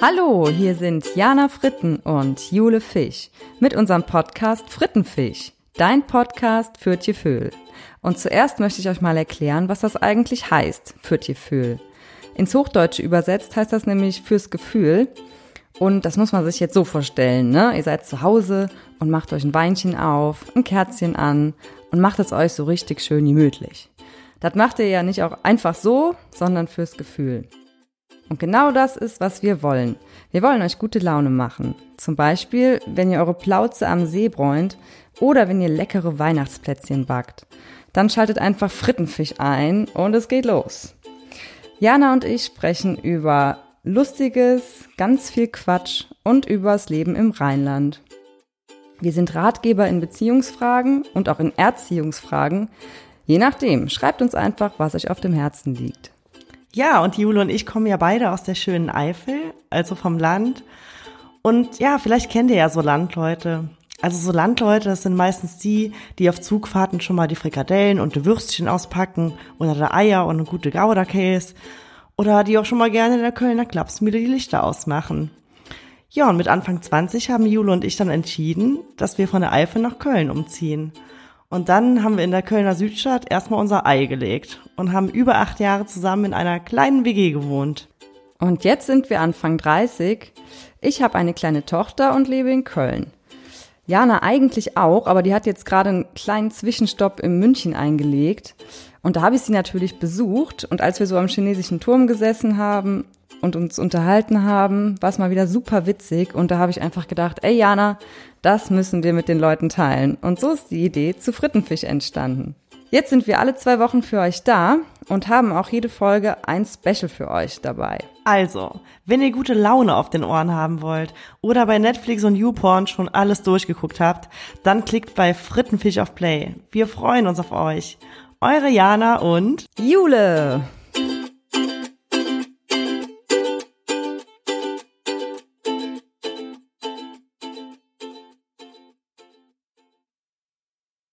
Hallo, hier sind Jana Fritten und Jule Fisch mit unserem Podcast Frittenfisch, dein Podcast für Tierfühl. Und zuerst möchte ich euch mal erklären, was das eigentlich heißt, für Tierfühl. Ins Hochdeutsche übersetzt heißt das nämlich fürs Gefühl. Und das muss man sich jetzt so vorstellen, ne? Ihr seid zu Hause und macht euch ein Weinchen auf, ein Kerzchen an und macht es euch so richtig schön gemütlich. Das macht ihr ja nicht auch einfach so, sondern fürs Gefühl. Und genau das ist, was wir wollen. Wir wollen euch gute Laune machen. Zum Beispiel, wenn ihr eure Plauze am See bräunt oder wenn ihr leckere Weihnachtsplätzchen backt. Dann schaltet einfach Frittenfisch ein und es geht los. Jana und ich sprechen über Lustiges, ganz viel Quatsch und übers Leben im Rheinland. Wir sind Ratgeber in Beziehungsfragen und auch in Erziehungsfragen. Je nachdem, schreibt uns einfach, was euch auf dem Herzen liegt. Ja, und Jule und ich kommen ja beide aus der schönen Eifel, also vom Land. Und ja, vielleicht kennt ihr ja so Landleute. Also so Landleute, das sind meistens die, die auf Zugfahrten schon mal die Frikadellen und die Würstchen auspacken oder die Eier und eine gute Gouda-Käse. Oder die auch schon mal gerne in der Kölner Klapsmühle die Lichter ausmachen. Ja, und mit Anfang 20 haben Jule und ich dann entschieden, dass wir von der Eifel nach Köln umziehen. Und dann haben wir in der Kölner Südstadt erstmal unser Ei gelegt und haben über acht Jahre zusammen in einer kleinen WG gewohnt. Und jetzt sind wir Anfang 30. Ich habe eine kleine Tochter und lebe in Köln. Jana eigentlich auch, aber die hat jetzt gerade einen kleinen Zwischenstopp in München eingelegt. Und da habe ich sie natürlich besucht. Und als wir so am chinesischen Turm gesessen haben und uns unterhalten haben, war es mal wieder super witzig. Und da habe ich einfach gedacht, ey Jana, das müssen wir mit den Leuten teilen. Und so ist die Idee zu Frittenfisch entstanden. Jetzt sind wir alle zwei Wochen für euch da und haben auch jede Folge ein Special für euch dabei. Also, wenn ihr gute Laune auf den Ohren haben wollt oder bei Netflix und YouPorn schon alles durchgeguckt habt, dann klickt bei Frittenfisch auf Play. Wir freuen uns auf euch. Eure Jana und Jule.